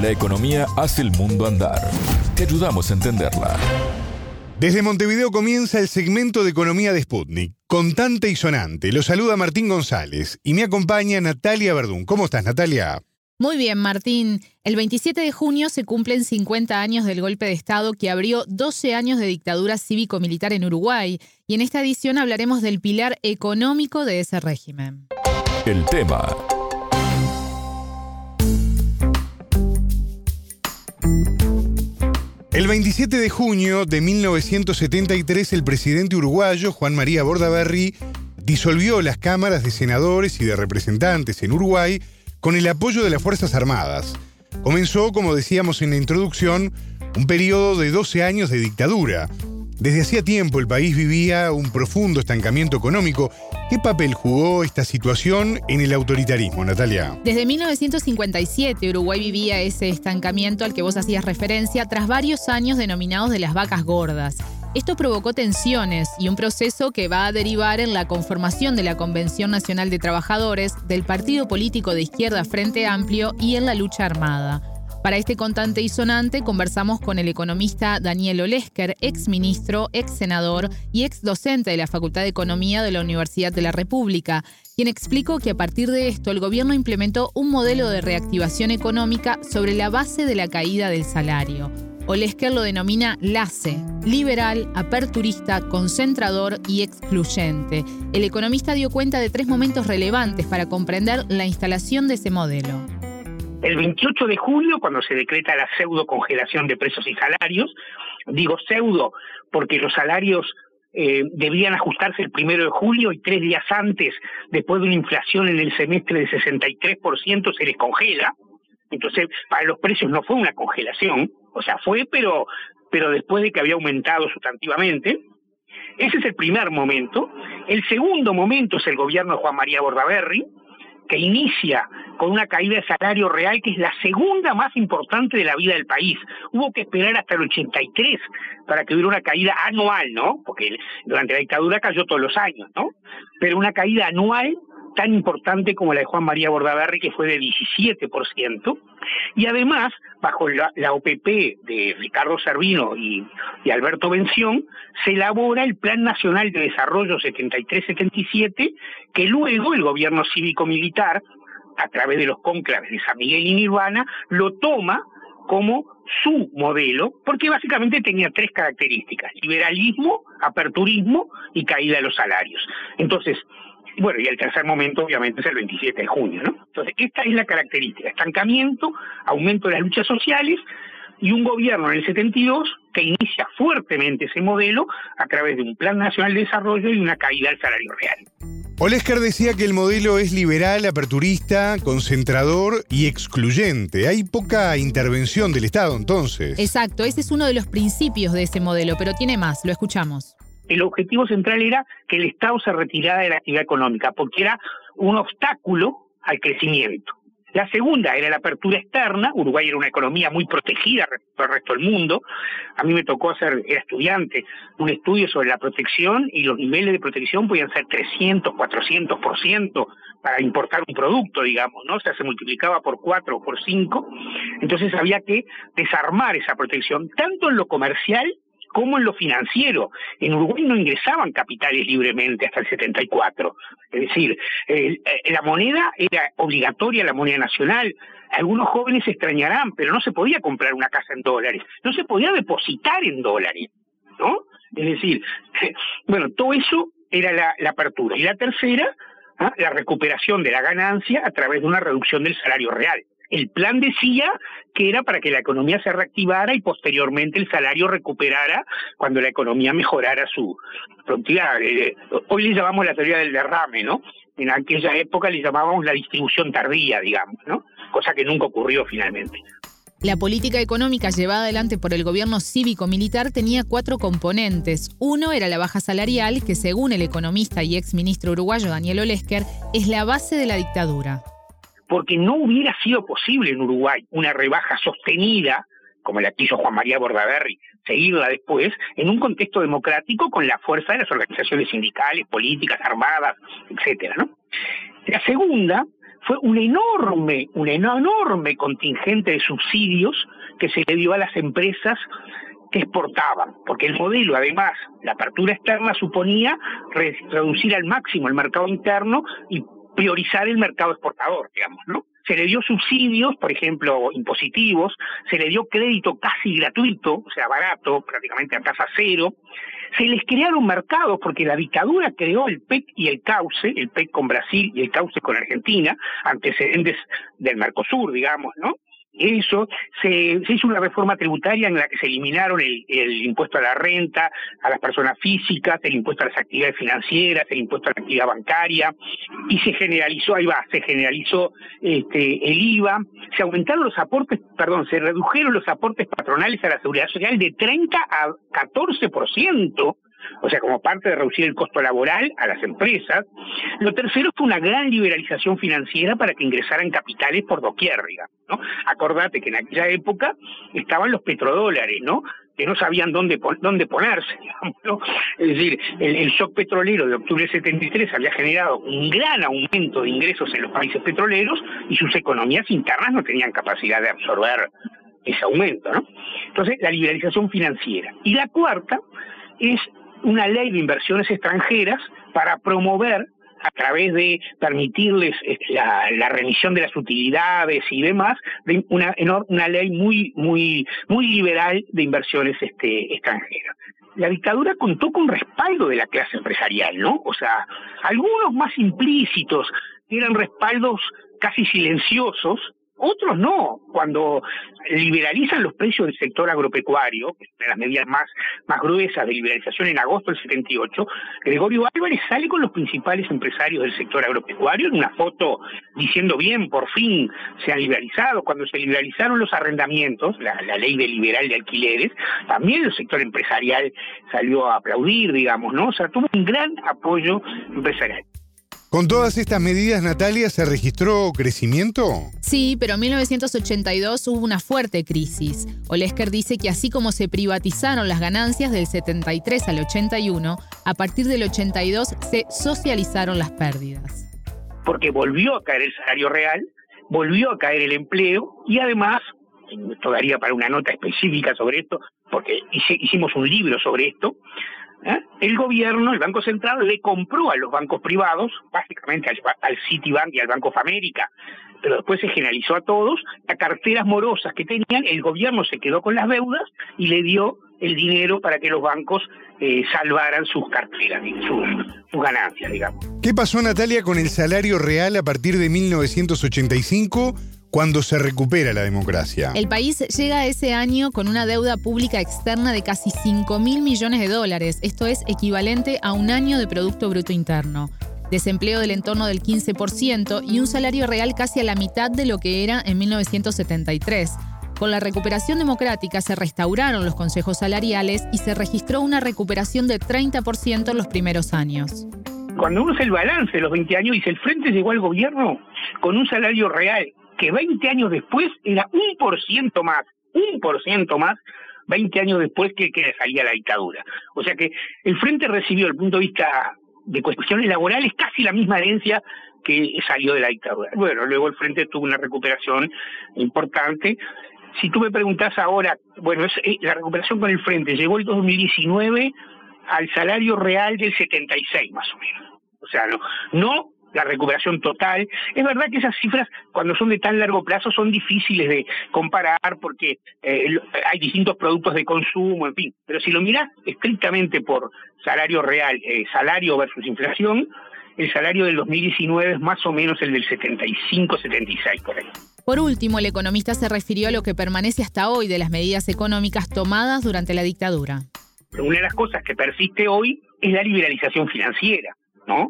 La economía hace el mundo andar. Te ayudamos a entenderla. Desde Montevideo comienza el segmento de economía de Sputnik. Contante y sonante. Lo saluda Martín González y me acompaña Natalia Verdún. ¿Cómo estás, Natalia? Muy bien, Martín. El 27 de junio se cumplen 50 años del golpe de Estado que abrió 12 años de dictadura cívico-militar en Uruguay y en esta edición hablaremos del pilar económico de ese régimen. El tema. El 27 de junio de 1973 el presidente uruguayo Juan María Bordaberry disolvió las cámaras de senadores y de representantes en Uruguay con el apoyo de las Fuerzas Armadas. Comenzó, como decíamos en la introducción, un periodo de 12 años de dictadura. Desde hacía tiempo el país vivía un profundo estancamiento económico. ¿Qué papel jugó esta situación en el autoritarismo, Natalia? Desde 1957 Uruguay vivía ese estancamiento al que vos hacías referencia tras varios años denominados de las vacas gordas. Esto provocó tensiones y un proceso que va a derivar en la conformación de la Convención Nacional de Trabajadores, del partido político de izquierda Frente Amplio y en la lucha armada. Para este contante y sonante conversamos con el economista Daniel Olesker, ex ministro, ex senador y ex docente de la Facultad de Economía de la Universidad de la República, quien explicó que a partir de esto el gobierno implementó un modelo de reactivación económica sobre la base de la caída del salario. Olesker lo denomina LACE, liberal, aperturista, concentrador y excluyente. El economista dio cuenta de tres momentos relevantes para comprender la instalación de ese modelo. El 28 de julio, cuando se decreta la pseudo congelación de precios y salarios, digo pseudo porque los salarios eh, debían ajustarse el primero de julio y tres días antes, después de una inflación en el semestre de 63%, se les congela. Entonces, para los precios no fue una congelación, o sea, fue, pero, pero después de que había aumentado sustantivamente. Ese es el primer momento. El segundo momento es el gobierno de Juan María Bordaberry, que inicia con una caída de salario real que es la segunda más importante de la vida del país. Hubo que esperar hasta el 83 para que hubiera una caída anual, ¿no? Porque durante la dictadura cayó todos los años, ¿no? Pero una caída anual tan importante como la de Juan María Bordaberry, que fue de 17%, y además, bajo la, OPP de Ricardo Servino y, Alberto Bención, se elabora el Plan Nacional de Desarrollo 73-77, que luego el gobierno cívico-militar, a través de los conclaves de San Miguel y Nirvana, lo toma como su modelo, porque básicamente tenía tres características, liberalismo, aperturismo y caída de los salarios. Entonces, bueno, y el tercer momento obviamente es el 27 de junio, ¿no? Entonces, esta es la característica, estancamiento, aumento de las luchas sociales y un gobierno en el 72 que inicia fuertemente ese modelo a través de un Plan Nacional de Desarrollo y una caída del salario real. Olesker decía que el modelo es liberal, aperturista, concentrador y excluyente. Hay poca intervención del Estado entonces. Exacto, ese es uno de los principios de ese modelo, pero tiene más, lo escuchamos el objetivo central era que el Estado se retirara de la actividad económica, porque era un obstáculo al crecimiento. La segunda era la apertura externa. Uruguay era una economía muy protegida respecto al resto del mundo. A mí me tocó ser, era estudiante, un estudio sobre la protección y los niveles de protección podían ser 300, 400% para importar un producto, digamos, ¿no? O sea, se multiplicaba por cuatro o por cinco. Entonces había que desarmar esa protección, tanto en lo comercial como en lo financiero. En Uruguay no ingresaban capitales libremente hasta el 74. Es decir, eh, la moneda era obligatoria, la moneda nacional. Algunos jóvenes se extrañarán, pero no se podía comprar una casa en dólares, no se podía depositar en dólares, ¿no? Es decir, bueno, todo eso era la, apertura. Y la tercera, ¿ah? la recuperación de la ganancia a través de una reducción del salario real. El plan decía que era para que la economía se reactivara y posteriormente el salario recuperara cuando la economía mejorara su productividad. Eh, hoy le llamamos la teoría del derrame, ¿no? En aquella época le llamábamos la distribución tardía, digamos, ¿no? Cosa que nunca ocurrió finalmente. La política económica llevada adelante por el gobierno cívico-militar tenía cuatro componentes. Uno era la baja salarial, que según el economista y ex ministro uruguayo Daniel Olesker, es la base de la dictadura porque no hubiera sido posible en Uruguay una rebaja sostenida, como la quiso Juan María Bordaberry, seguirla después, en un contexto democrático con la fuerza de las organizaciones sindicales, políticas, armadas, etcétera, ¿no? La segunda fue un enorme, un enorme contingente de subsidios que se le dio a las empresas que exportaban, porque el modelo, además, la apertura externa suponía reducir al máximo el mercado interno y priorizar el mercado exportador, digamos, ¿no? Se le dio subsidios, por ejemplo, impositivos, se le dio crédito casi gratuito, o sea, barato, prácticamente a tasa cero, se les crearon mercados porque la dictadura creó el PEC y el CAUCE, el PEC con Brasil y el CAUCE con Argentina, antecedentes del Mercosur, digamos, ¿no? Eso, se, hizo una reforma tributaria en la que se eliminaron el, impuesto a la renta, a las personas físicas, el impuesto a las actividades financieras, el impuesto a la actividad bancaria, y se generalizó, ahí va, se generalizó este, el IVA, se aumentaron los aportes, perdón, se redujeron los aportes patronales a la seguridad social de 30 a 14%, o sea, como parte de reducir el costo laboral a las empresas. Lo tercero fue una gran liberalización financiera para que ingresaran capitales por doquier, digamos, Acordate que en aquella época estaban los petrodólares, ¿no? que no sabían dónde, dónde ponerse. Es decir, el, el, shock petrolero de octubre del 73 había generado un gran aumento de ingresos en los países petroleros y sus economías internas no tenían capacidad de absorber ese aumento, ¿no? Entonces, la liberalización financiera. Y la cuarta es una ley de inversiones extranjeras para promover a través de permitirles este, la, remisión de las utilidades y demás, de una, una ley muy, muy, muy liberal de inversiones este, extranjeras. La dictadura contó con respaldo de la clase empresarial, ¿no? O sea, algunos más implícitos, eran respaldos casi silenciosos, otros no. Cuando liberalizan los precios del sector agropecuario, que es una de las medidas más, más gruesas de liberalización en agosto del 78, Gregorio Álvarez sale con los principales empresarios del sector agropecuario en una foto diciendo bien, por fin se han liberalizado. Cuando se liberalizaron los arrendamientos, la, la ley de liberal de alquileres, también el sector empresarial salió a aplaudir, digamos, ¿no? O sea, tuvo un gran apoyo empresarial. ¿Con todas estas medidas, Natalia, se registró crecimiento? Sí, pero en 1982 hubo una fuerte crisis. Olesker dice que así como se privatizaron las ganancias del 73 al 81, a partir del 82 se socializaron las pérdidas. Porque volvió a caer el salario real, volvió a caer el empleo y además, esto daría para una nota específica sobre esto, porque hicimos un libro sobre esto, ¿eh? el gobierno, el Banco Central, le compró a los bancos privados, básicamente al, Citibank y al Banco of America, pero después se generalizó a todos, las carteras morosas que tenían, el gobierno se quedó con las deudas y le dio el dinero para que los bancos eh, salvaran sus carteras, sus, ganancias, digamos. ¿Qué pasó, Natalia, con el salario real a partir de 1985? Cuando se recupera la democracia. El país llega a ese año con una deuda pública externa de casi 5 mil millones de dólares. Esto es equivalente a un año de Producto Bruto Interno. Desempleo del entorno del 15% y un salario real casi a la mitad de lo que era en 1973. Con la recuperación democrática se restauraron los consejos salariales y se registró una recuperación de 30% en los primeros años. Cuando uno hace el balance de los 20 años, dice, el Frente llegó al gobierno con un salario real que 20 años después era un por ciento más, un por ciento más 20 años después que, salía la dictadura. O sea que el Frente recibió, desde el punto de vista de cuestiones laborales, casi la misma herencia que salió de la dictadura. Bueno, luego el Frente tuvo una recuperación importante. Si tú me preguntas ahora, bueno, es, eh, la recuperación con el Frente llegó el 2019 al salario real del 76 más o menos. O sea, no, no la recuperación total. Es verdad que esas cifras, cuando son de tan largo plazo, son difíciles de comparar porque eh, hay distintos productos de consumo, en fin. Pero si lo miras estrictamente por salario real, eh, salario versus inflación, el salario del 2019 es más o menos el del 75-76 por ahí. Por último, el economista se refirió a lo que permanece hasta hoy de las medidas económicas tomadas durante la dictadura. Una de las cosas que persiste hoy es la liberalización financiera, ¿no?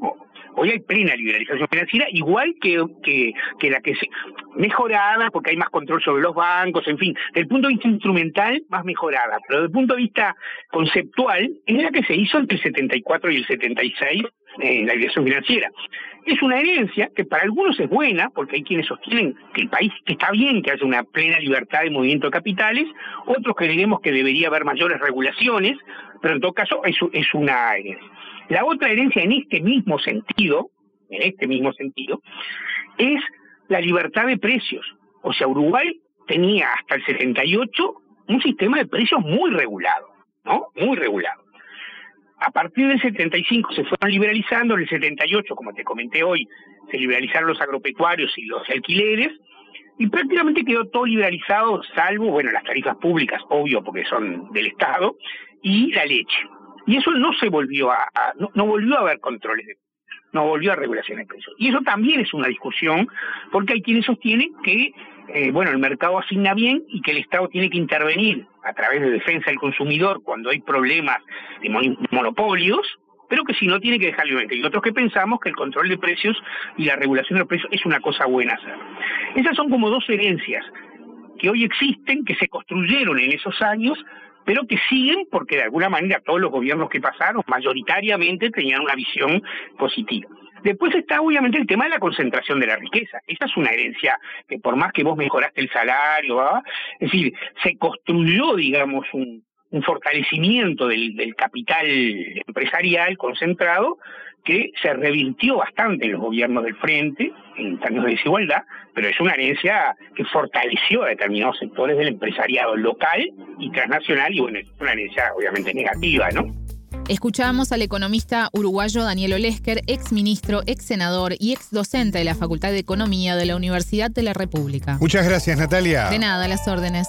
Hoy hay plena liberalización financiera, igual que, la que se mejorada, porque hay más control sobre los bancos, en fin, desde el punto de vista instrumental, más mejorada, pero desde el punto de vista conceptual, es la que se hizo entre el 74 y el 76 en la liberalización financiera. Es una herencia que para algunos es buena, porque hay quienes sostienen que el país está bien que haya una plena libertad de movimiento de capitales, otros creemos que debería haber mayores regulaciones, pero en todo caso es una herencia. La otra herencia en este mismo sentido, en este mismo sentido, es la libertad de precios. O sea, Uruguay tenía hasta el 78 un sistema de precios muy regulado, ¿no? Muy regulado. A partir del 75 se fueron liberalizando, en el 78, como te comenté hoy, se liberalizaron los agropecuarios y los alquileres, y prácticamente quedó todo liberalizado, salvo, bueno, las tarifas públicas, obvio, porque son del Estado, y la leche. Y eso no se volvió a, no, volvió a haber controles de no volvió a regulación de precios. Y eso también es una discusión, porque hay quienes sostienen que, eh, bueno, el mercado asigna bien y que el Estado tiene que intervenir a través de defensa del consumidor cuando hay problemas de monopolios, pero que si no tiene que dejar libremente. Y otros que pensamos que el control de precios y la regulación de precios es una cosa buena hacer. Esas son como dos herencias que hoy existen, que se construyeron en esos años, pero que siguen porque de alguna manera todos los gobiernos que pasaron mayoritariamente tenían una visión positiva. Después está obviamente el tema de la concentración de la riqueza. Esa es una herencia que por más que vos mejoraste el salario, es decir, se construyó, digamos, un, un fortalecimiento del, del, capital empresarial concentrado que se revirtió bastante en los gobiernos del frente en términos de desigualdad, pero es una herencia que fortaleció a determinados sectores del empresariado local y transnacional y bueno, es una herencia obviamente negativa, ¿no? Escuchamos al economista uruguayo Daniel Olesker, ex ministro, ex senador y ex docente de la Facultad de Economía de la Universidad de la República. Muchas gracias, Natalia. De nada, las órdenes.